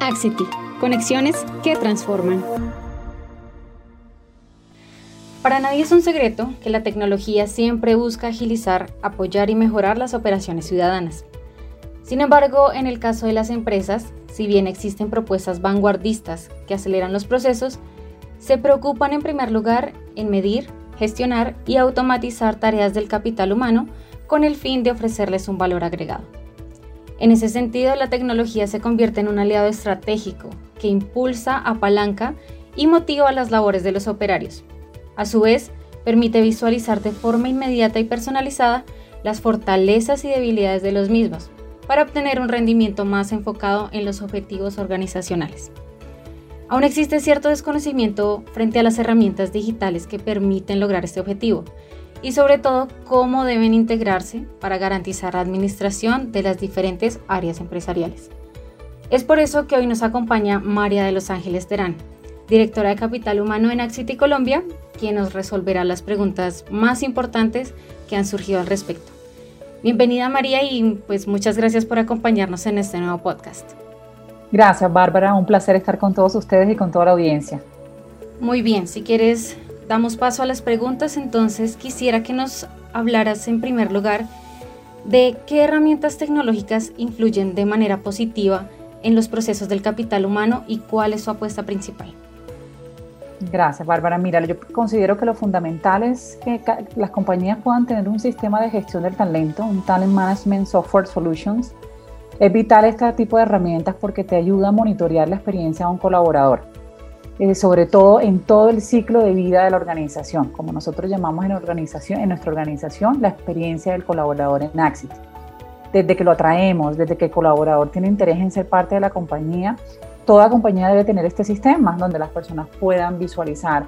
Axity, conexiones que transforman. Para nadie es un secreto que la tecnología siempre busca agilizar, apoyar y mejorar las operaciones ciudadanas. Sin embargo, en el caso de las empresas, si bien existen propuestas vanguardistas que aceleran los procesos, se preocupan en primer lugar en medir, gestionar y automatizar tareas del capital humano con el fin de ofrecerles un valor agregado. En ese sentido, la tecnología se convierte en un aliado estratégico que impulsa, apalanca y motiva las labores de los operarios. A su vez, permite visualizar de forma inmediata y personalizada las fortalezas y debilidades de los mismos para obtener un rendimiento más enfocado en los objetivos organizacionales. Aún existe cierto desconocimiento frente a las herramientas digitales que permiten lograr este objetivo, y sobre todo cómo deben integrarse para garantizar la administración de las diferentes áreas empresariales. Es por eso que hoy nos acompaña María de Los Ángeles Terán, directora de Capital Humano en Axity Colombia, quien nos resolverá las preguntas más importantes que han surgido al respecto. Bienvenida María y pues muchas gracias por acompañarnos en este nuevo podcast. Gracias Bárbara, un placer estar con todos ustedes y con toda la audiencia. Muy bien, si quieres damos paso a las preguntas, entonces quisiera que nos hablaras en primer lugar de qué herramientas tecnológicas influyen de manera positiva en los procesos del capital humano y cuál es su apuesta principal. Gracias, Bárbara. Mira, yo considero que lo fundamental es que las compañías puedan tener un sistema de gestión del talento, un Talent Management Software Solutions. Es vital este tipo de herramientas porque te ayuda a monitorear la experiencia de un colaborador. Eh, sobre todo en todo el ciclo de vida de la organización, como nosotros llamamos en, organización, en nuestra organización la experiencia del colaborador en Axit. Desde que lo atraemos, desde que el colaborador tiene interés en ser parte de la compañía, toda compañía debe tener este sistema donde las personas puedan visualizar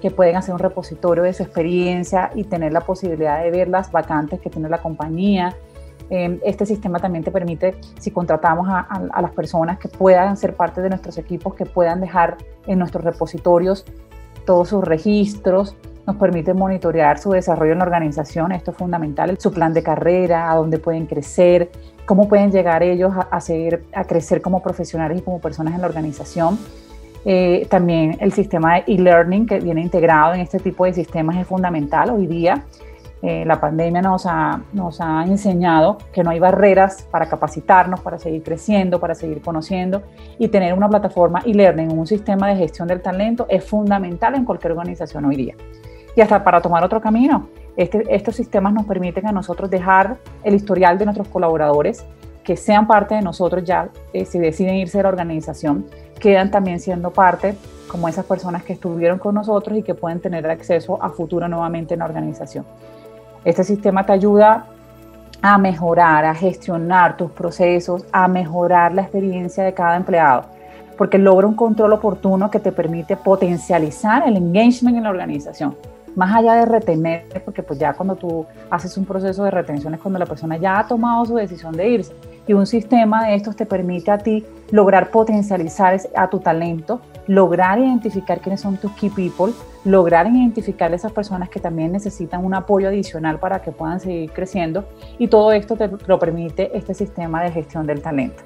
que pueden hacer un repositorio de su experiencia y tener la posibilidad de ver las vacantes que tiene la compañía, Em, este sistema también te permite, si contratamos a, las personas que puedan ser parte de nuestros equipos, que puedan dejar en nuestros repositorios todos sus registros, nos permite monitorear su desarrollo en la organización, esto es fundamental, su plan de carrera, a dónde pueden crecer, cómo pueden llegar ellos a, seguir, a crecer como profesionales y como personas en la organización. Eh, también el sistema de e-learning que viene integrado en este tipo de sistemas es fundamental hoy día. Eh, la pandemia nos ha, nos ha enseñado que no hay barreras para capacitarnos, para seguir creciendo, para seguir conociendo y tener una plataforma e-learning, un sistema de gestión del talento es fundamental en cualquier organización hoy día. Y hasta para tomar otro camino, este, estos sistemas nos permiten a nosotros dejar el historial de nuestros colaboradores que sean parte de nosotros ya, eh, si deciden irse de la organización, quedan también siendo parte como esas personas que estuvieron con nosotros y que pueden tener acceso a futuro nuevamente en la organización. Este sistema te ayuda a mejorar, a gestionar tus procesos, a mejorar la experiencia de cada empleado, porque logra un control oportuno que te permite potencializar el engagement en la organización. Más allá de retener, porque pues ya cuando tú haces un proceso de retención es cuando la persona ya ha tomado su decisión de irse. Y un sistema de estos te permite a ti lograr potencializar a tu talento, lograr identificar quiénes son tus key people, lograr identificar esas personas que también necesitan un apoyo adicional para que puedan seguir creciendo y todo esto te lo permite este sistema de gestión del talento.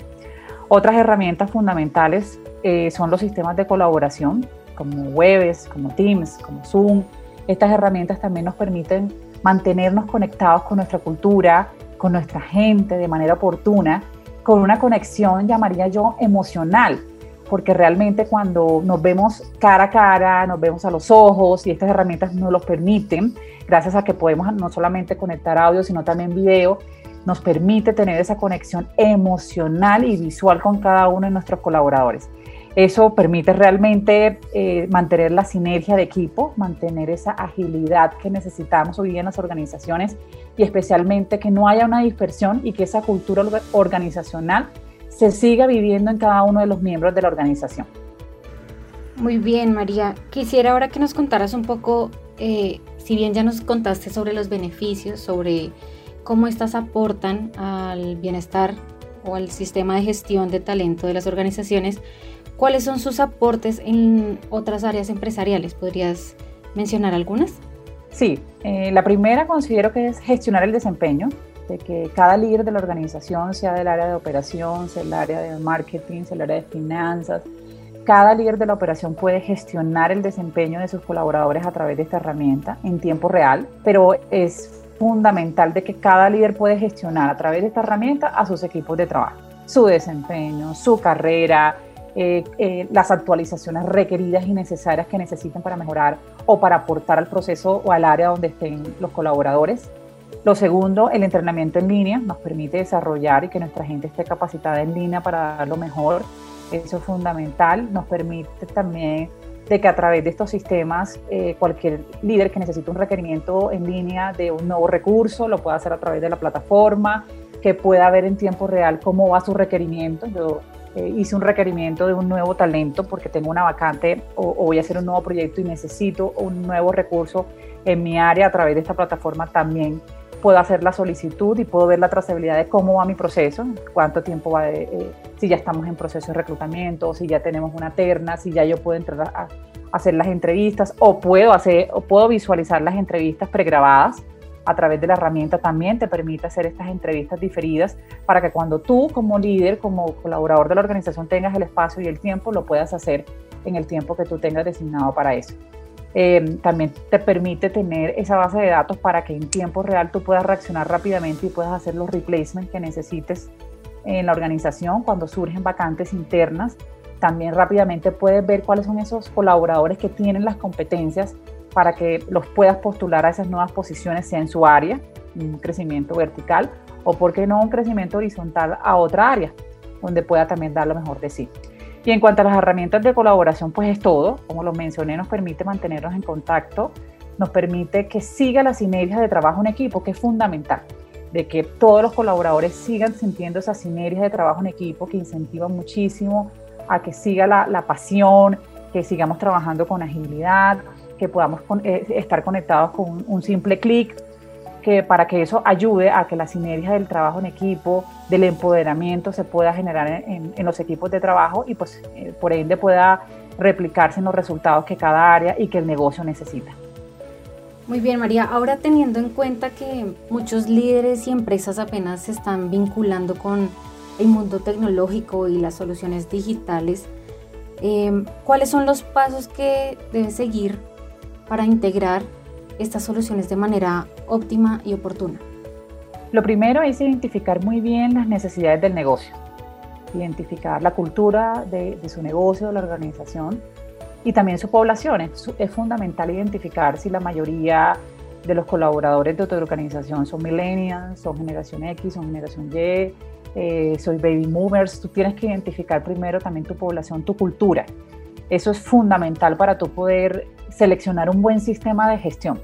Otras herramientas fundamentales eh, son los sistemas de colaboración como Webes, como Teams, como Zoom. Estas herramientas también nos permiten mantenernos conectados con nuestra cultura, con nuestra gente de manera oportuna, con una conexión, llamaría yo, emocional, porque realmente cuando nos vemos cara a cara, nos vemos a los ojos y estas herramientas nos lo permiten, gracias a que podemos no solamente conectar audio, sino también video, nos permite tener esa conexión emocional y visual con cada uno de nuestros colaboradores. Eso permite realmente eh, mantener la sinergia de equipo, mantener esa agilidad que necesitamos hoy en las organizaciones y especialmente que no haya una dispersión y que esa cultura organizacional se siga viviendo en cada uno de los miembros de la organización. Muy bien, María. Quisiera ahora que nos contaras un poco, eh, si bien ya nos contaste sobre los beneficios, sobre cómo estas aportan al bienestar o al sistema de gestión de talento de las organizaciones, ¿cuáles son sus aportes en otras áreas empresariales? ¿Podrías mencionar algunas? Sí, eh, la primera considero que es gestionar el desempeño de que cada líder de la organización, sea del área de operación, sea del área de marketing, sea del área de finanzas, cada líder de la operación puede gestionar el desempeño de sus colaboradores a través de esta herramienta en tiempo real, pero es fundamental de que cada líder puede gestionar a través de esta herramienta a sus equipos de trabajo, su desempeño, su carrera, eh, eh, las actualizaciones requeridas y necesarias que necesiten para mejorar o para aportar al proceso o al área donde estén los colaboradores. Lo segundo, el entrenamiento en línea nos permite desarrollar y que nuestra gente esté capacitada en línea para dar lo mejor. Eso es fundamental. Nos permite también de que a través de estos sistemas eh, cualquier líder que necesite un requerimiento en línea de un nuevo recurso lo pueda hacer a través de la plataforma, que pueda ver en tiempo real cómo va su requerimiento. Yo eh, hice un requerimiento de un nuevo talento porque tengo una vacante o, voy a hacer un nuevo proyecto y necesito un nuevo recurso en mi área a través de esta plataforma también puedo hacer la solicitud y puedo ver la trazabilidad de cómo va mi proceso, cuánto tiempo va, eh, si ya estamos en proceso de reclutamiento, si ya tenemos una terna, si ya yo puedo entrar a, hacer las entrevistas o puedo hacer o puedo visualizar las entrevistas pregrabadas a través de la herramienta también te permite hacer estas entrevistas diferidas para que cuando tú como líder, como colaborador de la organización tengas el espacio y el tiempo, lo puedas hacer en el tiempo que tú tengas designado para eso. Eh, también te permite tener esa base de datos para que en tiempo real tú puedas reaccionar rápidamente y puedas hacer los replacements que necesites en la organización cuando surgen vacantes internas. También rápidamente puedes ver cuáles son esos colaboradores que tienen las competencias para que los puedas postular a esas nuevas posiciones, sea en su área, un crecimiento vertical, o por qué no un crecimiento horizontal a otra área, donde pueda también dar lo mejor de sí. Y en cuanto a las herramientas de colaboración, pues es todo. Como lo mencioné, nos permite mantenernos en contacto, nos permite que siga la sinergia de trabajo en equipo, que es fundamental, de que todos los colaboradores sigan sintiendo esa sinergia de trabajo en equipo que incentiva muchísimo a que siga la, pasión, que sigamos trabajando con agilidad, que podamos eh, estar conectados con un, simple clic, para que eso ayude a que la sinergia del trabajo en equipo, del empoderamiento se pueda generar en, los equipos de trabajo y pues eh, por ende pueda replicarse en los resultados que cada área y que el negocio necesita. Muy bien, María. Ahora teniendo en cuenta que muchos líderes y empresas apenas se están vinculando con el mundo tecnológico y las soluciones digitales, eh, ¿cuáles son los pasos que debe seguir para integrar estas soluciones de manera óptima y oportuna? Lo primero es identificar muy bien las necesidades del negocio, identificar la cultura de, su negocio, de la organización y también su población. Es, fundamental identificar si la mayoría de los colaboradores de tu organización son millennials, son generación X, son generación Y, eh, soy baby movers. Tú tienes que identificar primero también tu población, tu cultura. Eso es fundamental para tu poder seleccionar un buen sistema de gestión.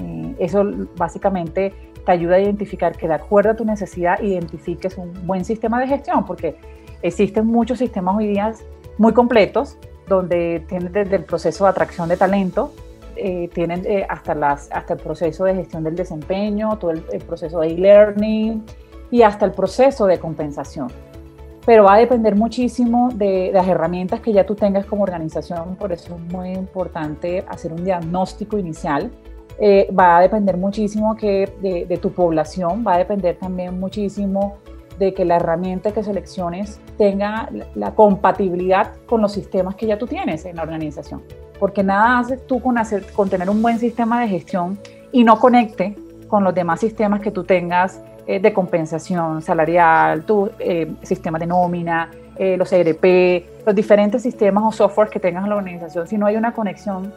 Eh, eso básicamente te ayuda a identificar que de acuerdo a tu necesidad identifiques un buen sistema de gestión, porque existen muchos sistemas hoy día muy completos, donde tienes desde el proceso de atracción de talento, eh, tienen eh, hasta, las, hasta el proceso de gestión del desempeño, todo el, el proceso de e-learning y hasta el proceso de compensación pero va a depender muchísimo de, las herramientas que ya tú tengas como organización, por eso es muy importante hacer un diagnóstico inicial. Eh, va a depender muchísimo que de, tu población, va a depender también muchísimo de que la herramienta que selecciones tenga la, compatibilidad con los sistemas que ya tú tienes en la organización. Porque nada haces tú con, con tener un buen sistema de gestión y no conecte con los demás sistemas que tú tengas eh, de compensación salarial, tu eh, sistema de nómina, eh, los ERP, los diferentes sistemas o software que tengas en la organización, si no hay una conexión,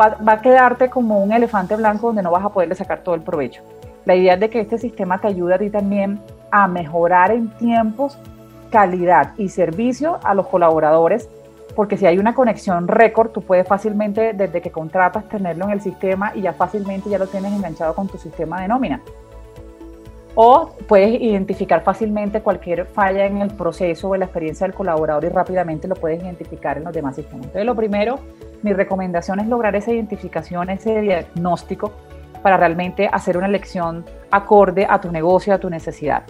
va, va, a quedarte como un elefante blanco donde no vas a poderle sacar todo el provecho. La idea es de que este sistema te ayude a ti también a mejorar en tiempos, calidad y servicio a los colaboradores, porque si hay una conexión récord, tú puedes fácilmente, desde que contratas, tenerlo en el sistema y ya fácilmente ya lo tienes enganchado con tu sistema de nómina o puedes identificar fácilmente cualquier falla en el proceso o en la experiencia del colaborador y rápidamente lo puedes identificar en los demás sistemas. Entonces, lo primero, mi recomendación es lograr esa identificación, ese diagnóstico para realmente hacer una elección acorde a tu negocio, a tu necesidad.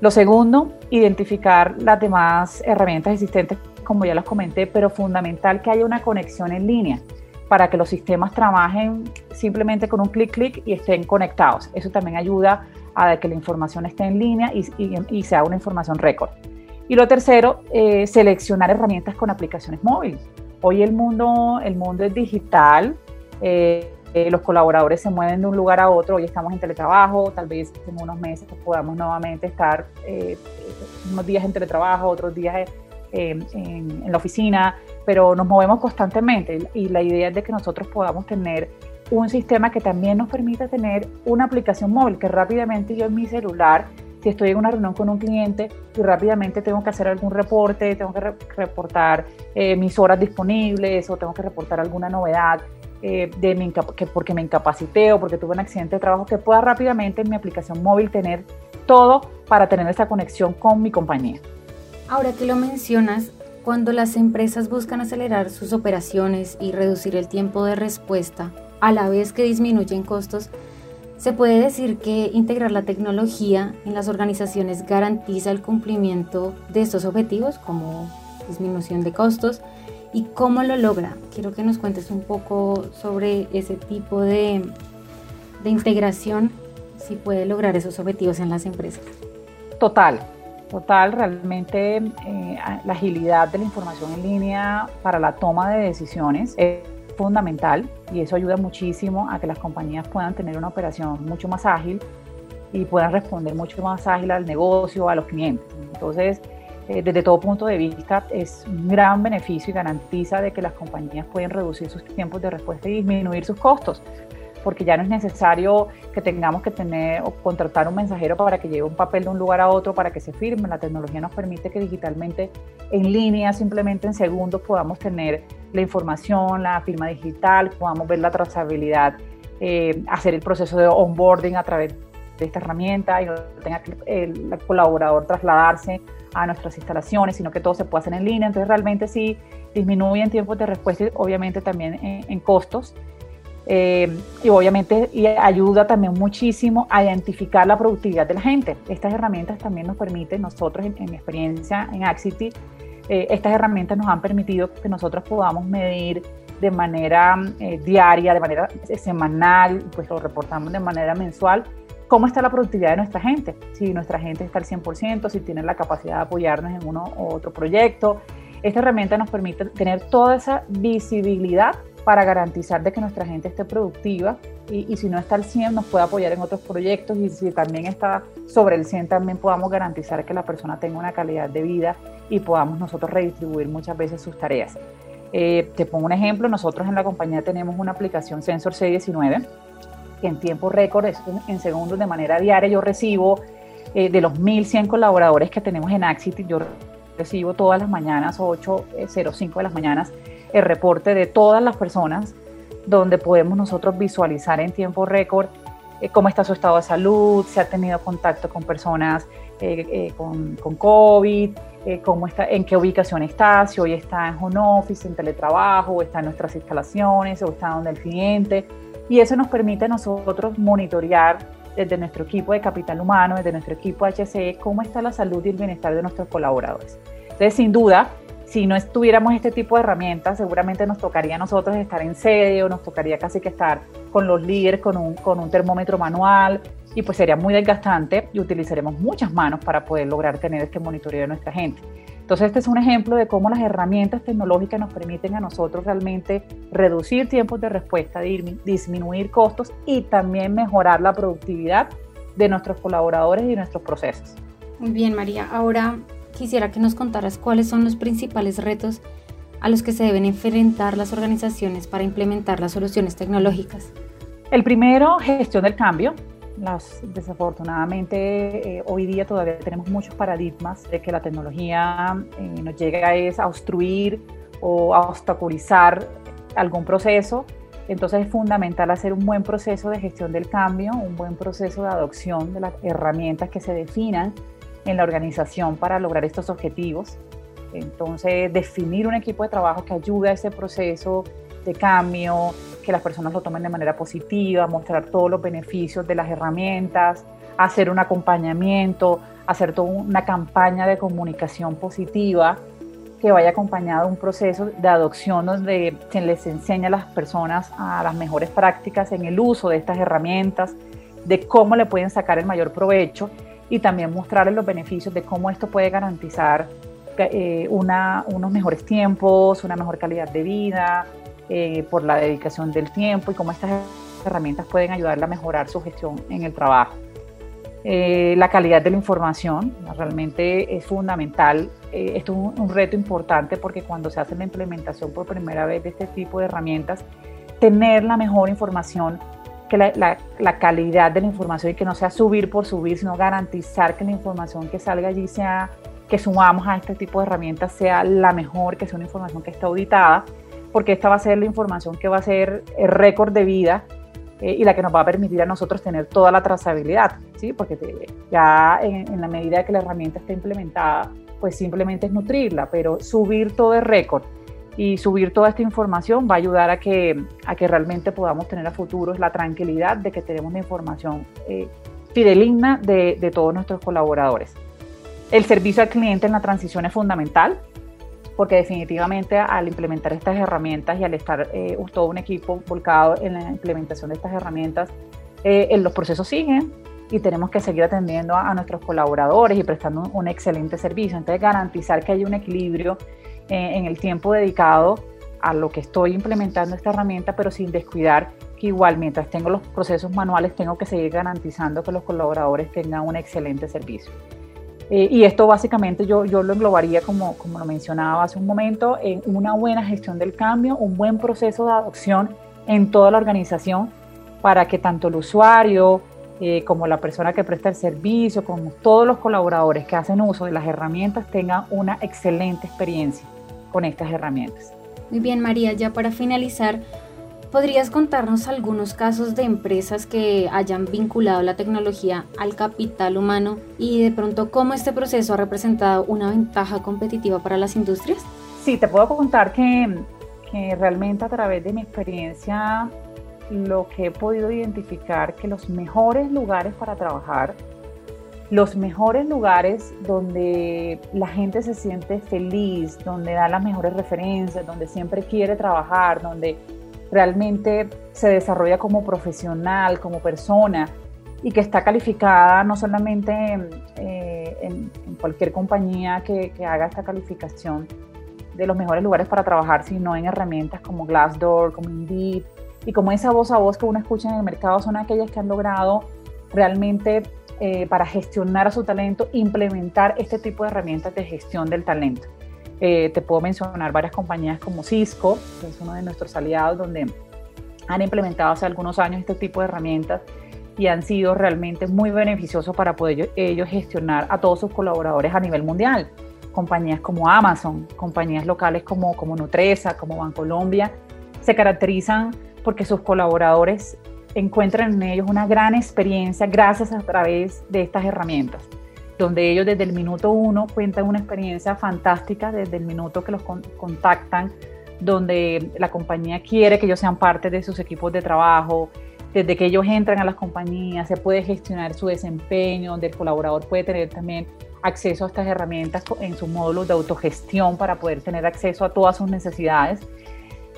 Lo segundo, identificar las demás herramientas existentes, como ya las comenté, pero fundamental que haya una conexión en línea para que los sistemas trabajen simplemente con un clic clic y estén conectados. Eso también ayuda a que la información esté en línea y, y, sea una información récord. Y lo tercero, eh, seleccionar herramientas con aplicaciones móviles. Hoy el mundo, el mundo es digital, eh, eh, los colaboradores se mueven de un lugar a otro, hoy estamos en teletrabajo, tal vez en unos meses podamos nuevamente estar unos días en teletrabajo, otros días en, en, la oficina, pero nos movemos constantemente y la idea es de que nosotros podamos tener un sistema que también nos permita tener una aplicación móvil que rápidamente yo en mi celular, si estoy en una reunión con un cliente y rápidamente tengo que hacer algún reporte, tengo que reportar eh, mis horas disponibles o tengo que reportar alguna novedad eh, de mi que porque me incapacité o porque tuve un accidente de trabajo, que pueda rápidamente en mi aplicación móvil tener todo para tener esa conexión con mi compañía. Ahora que lo mencionas, cuando las empresas buscan acelerar sus operaciones y reducir el tiempo de respuesta, a la vez que disminuyen costos, se puede decir que integrar la tecnología en las organizaciones garantiza el cumplimiento de estos objetivos como disminución de costos y cómo lo logra. Quiero que nos cuentes un poco sobre ese tipo de, de integración, si puede lograr esos objetivos en las empresas. Total, total, realmente eh, la agilidad de la información en línea para la toma de decisiones fundamental y eso ayuda muchísimo a que las compañías puedan tener una operación mucho más ágil y puedan responder mucho más ágil al negocio, a los clientes. Entonces, eh, desde todo punto de vista, es un gran beneficio y garantiza de que las compañías pueden reducir sus tiempos de respuesta y disminuir sus costos porque ya no es necesario que tengamos que tener o contratar un mensajero para que lleve un papel de un lugar a otro para que se firme. La tecnología nos permite que digitalmente, en línea, simplemente en segundos, podamos tener la información, la firma digital, podamos ver la trazabilidad, eh, hacer el proceso de onboarding a través de esta herramienta y no tenga que el, colaborador trasladarse a nuestras instalaciones, sino que todo se puede hacer en línea. Entonces, realmente sí disminuye en tiempos de respuesta y obviamente también en costos. Eh, y obviamente ayuda también muchísimo a identificar la productividad de la gente. Estas herramientas también nos permiten, nosotros en, mi experiencia en Axity, eh, estas herramientas nos han permitido que nosotros podamos medir de manera eh, diaria, de manera semanal, pues lo reportamos de manera mensual, cómo está la productividad de nuestra gente, si nuestra gente está al 100%, si tiene la capacidad de apoyarnos en uno u otro proyecto. Esta herramienta nos permite tener toda esa visibilidad para garantizar de que nuestra gente esté productiva y, si no está al 100 nos puede apoyar en otros proyectos y si también está sobre el 100 también podamos garantizar que la persona tenga una calidad de vida y podamos nosotros redistribuir muchas veces sus tareas. Eh, te pongo un ejemplo, nosotros en la compañía tenemos una aplicación Sensor C19 que en tiempo récord, en segundos de manera diaria, yo recibo eh, de los 1.100 colaboradores que tenemos en Axity, yo recibo todas las mañanas, 8.05 eh, de las mañanas, el reporte de todas las personas, donde podemos nosotros visualizar en tiempo récord eh, cómo está su estado de salud, si ha tenido contacto con personas eh, eh, con, con, COVID, cómo está, en qué ubicación está, si hoy está en home office, en teletrabajo, o está en nuestras instalaciones, o está donde el cliente. Y eso nos permite a nosotros monitorear desde nuestro equipo de capital humano, desde nuestro equipo HCE, cómo está la salud y el bienestar de nuestros colaboradores. Entonces, sin duda, si no estuviéramos este tipo de herramientas, seguramente nos tocaría a nosotros estar en sede o nos tocaría casi que estar con los líderes con un, con un termómetro manual y pues sería muy desgastante y utilizaremos muchas manos para poder lograr tener este monitoreo de nuestra gente. Entonces este es un ejemplo de cómo las herramientas tecnológicas nos permiten a nosotros realmente reducir tiempos de respuesta, disminuir costos y también mejorar la productividad de nuestros colaboradores y nuestros procesos. Muy bien, María. Ahora quisiera que nos contaras cuáles son los principales retos a los que se deben enfrentar las organizaciones para implementar las soluciones tecnológicas. El primero, gestión del cambio. Las, desafortunadamente, eh, hoy día todavía tenemos muchos paradigmas de que la tecnología eh, nos llega es a obstruir o a obstaculizar algún proceso. Entonces es fundamental hacer un buen proceso de gestión del cambio, un buen proceso de adopción de las herramientas que se definan en la organización para lograr estos objetivos. Entonces, definir un equipo de trabajo que ayude a ese proceso de cambio, que las personas lo tomen de manera positiva, mostrar todos los beneficios de las herramientas, hacer un acompañamiento, hacer toda una campaña de comunicación positiva que vaya acompañado de un proceso de adopción donde se les enseña a las personas a las mejores prácticas en el uso de estas herramientas, de cómo le pueden sacar el mayor provecho y también mostrarles los beneficios de cómo esto puede garantizar eh, unos mejores tiempos, una mejor calidad de vida, eh, por la dedicación del tiempo y cómo estas herramientas pueden ayudarle a mejorar su gestión en el trabajo. Eh, la calidad de la información realmente es fundamental. esto es un, reto importante porque cuando se hace la implementación por primera vez de este tipo de herramientas, tener la mejor información que la, calidad de la información y que no sea subir por subir, sino garantizar que la información que salga allí sea, que sumamos a este tipo de herramientas sea la mejor, que sea una información que esté auditada, porque esta va a ser la información que va a ser el récord de vida eh, y la que nos va a permitir a nosotros tener toda la trazabilidad, ¿sí? porque ya en, en la medida que la herramienta esté implementada, pues simplemente es nutrirla, pero subir todo el récord y subir toda esta información va a ayudar a que, a que realmente podamos tener a futuros la tranquilidad de que tenemos información eh, fideligna de, de, todos nuestros colaboradores. El servicio al cliente en la transición es fundamental porque definitivamente al implementar estas herramientas y al estar eh, todo un equipo volcado en la implementación de estas herramientas, eh, los procesos siguen y tenemos que seguir atendiendo a, a nuestros colaboradores y prestando un, un excelente servicio. Entonces garantizar que haya un equilibrio eh, en el tiempo dedicado a lo que estoy implementando esta herramienta, pero sin descuidar que igual mientras tengo los procesos manuales tengo que seguir garantizando que los colaboradores tengan un excelente servicio. Eh, y esto básicamente yo, yo lo englobaría, como, como lo mencionaba hace un momento, en una buena gestión del cambio, un buen proceso de adopción en toda la organización para que tanto el usuario eh, como la persona que presta el servicio, como todos los colaboradores que hacen uso de las herramientas tengan una excelente experiencia con estas herramientas. Muy bien, María, ya para finalizar, ¿podrías contarnos algunos casos de empresas que hayan vinculado la tecnología al capital humano y de pronto cómo este proceso ha representado una ventaja competitiva para las industrias? Sí, te puedo contar que, que realmente a través de mi experiencia lo que he podido identificar que los mejores lugares para trabajar los mejores lugares donde la gente se siente feliz, donde da las mejores referencias, donde siempre quiere trabajar, donde realmente se desarrolla como profesional, como persona y que está calificada no solamente en, eh, cualquier compañía que, que, haga esta calificación de los mejores lugares para trabajar, sino en herramientas como Glassdoor, como Indeed y como esa voz a voz que uno escucha en el mercado son aquellas que han logrado realmente eh, para gestionar a su talento, implementar este tipo de herramientas de gestión del talento. Eh, te puedo mencionar varias compañías como Cisco, que es uno de nuestros aliados, donde han implementado hace algunos años este tipo de herramientas y han sido realmente muy beneficiosos para poder ellos gestionar a todos sus colaboradores a nivel mundial. Compañías como Amazon, compañías locales como, como Nutresa, como Bancolombia, se caracterizan porque sus colaboradores encuentran en ellos una gran experiencia gracias a través de estas herramientas, donde ellos desde el minuto uno cuentan una experiencia fantástica, desde el minuto que los contactan, donde la compañía quiere que ellos sean parte de sus equipos de trabajo, desde que ellos entran a las compañías, se puede gestionar su desempeño, donde el colaborador puede tener también acceso a estas herramientas en sus módulos de autogestión para poder tener acceso a todas sus necesidades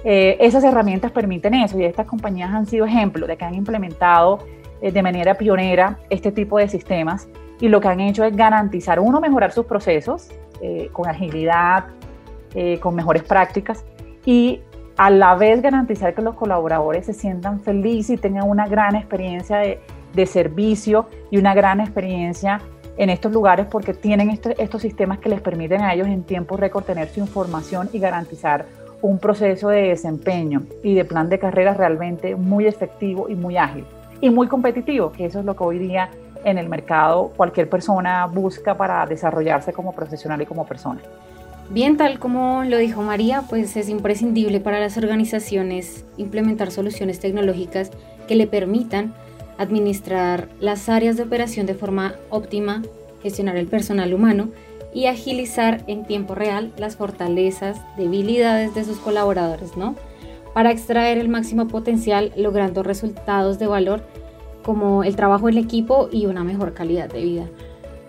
eh, esas herramientas permiten eso y estas compañías han sido ejemplos de que han implementado eh, de manera pionera este tipo de sistemas y lo que han hecho es garantizar, uno, mejorar sus procesos eh, con agilidad, con mejores prácticas y a la vez garantizar que los colaboradores se sientan felices y tengan una gran experiencia de, de servicio y una gran experiencia en estos lugares porque tienen este, estos sistemas que les permiten a ellos en tiempo récord tener su información y garantizar un proceso de desempeño y de plan de carrera realmente muy efectivo y muy ágil y muy competitivo, que eso es lo que hoy día en el mercado cualquier persona busca para desarrollarse como profesional y como persona. Bien, tal como lo dijo María, pues es imprescindible para las organizaciones implementar soluciones tecnológicas que le permitan administrar las áreas de operación de forma óptima, gestionar el personal humano y agilizar en tiempo real las fortalezas, debilidades de sus colaboradores, ¿no? Para extraer el máximo potencial logrando resultados de valor como el trabajo en equipo y una mejor calidad de vida.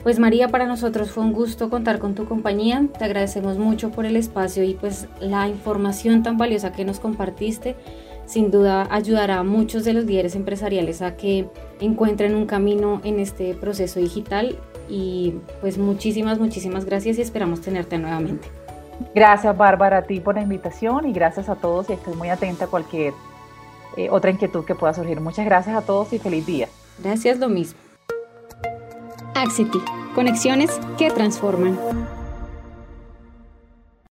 Pues María, para nosotros fue un gusto contar con tu compañía. Te agradecemos mucho por el espacio y pues la información tan valiosa que nos compartiste. sin duda ayudará a muchos de los líderes empresariales a que encuentren un camino en este proceso digital y pues muchísimas, muchísimas gracias y esperamos tenerte nuevamente. Gracias Bárbara a ti por la invitación y gracias a todos y estoy muy atenta a cualquier eh, otra inquietud que pueda surgir. Muchas gracias a todos y feliz día. Gracias lo mismo. Axity, conexiones que transforman.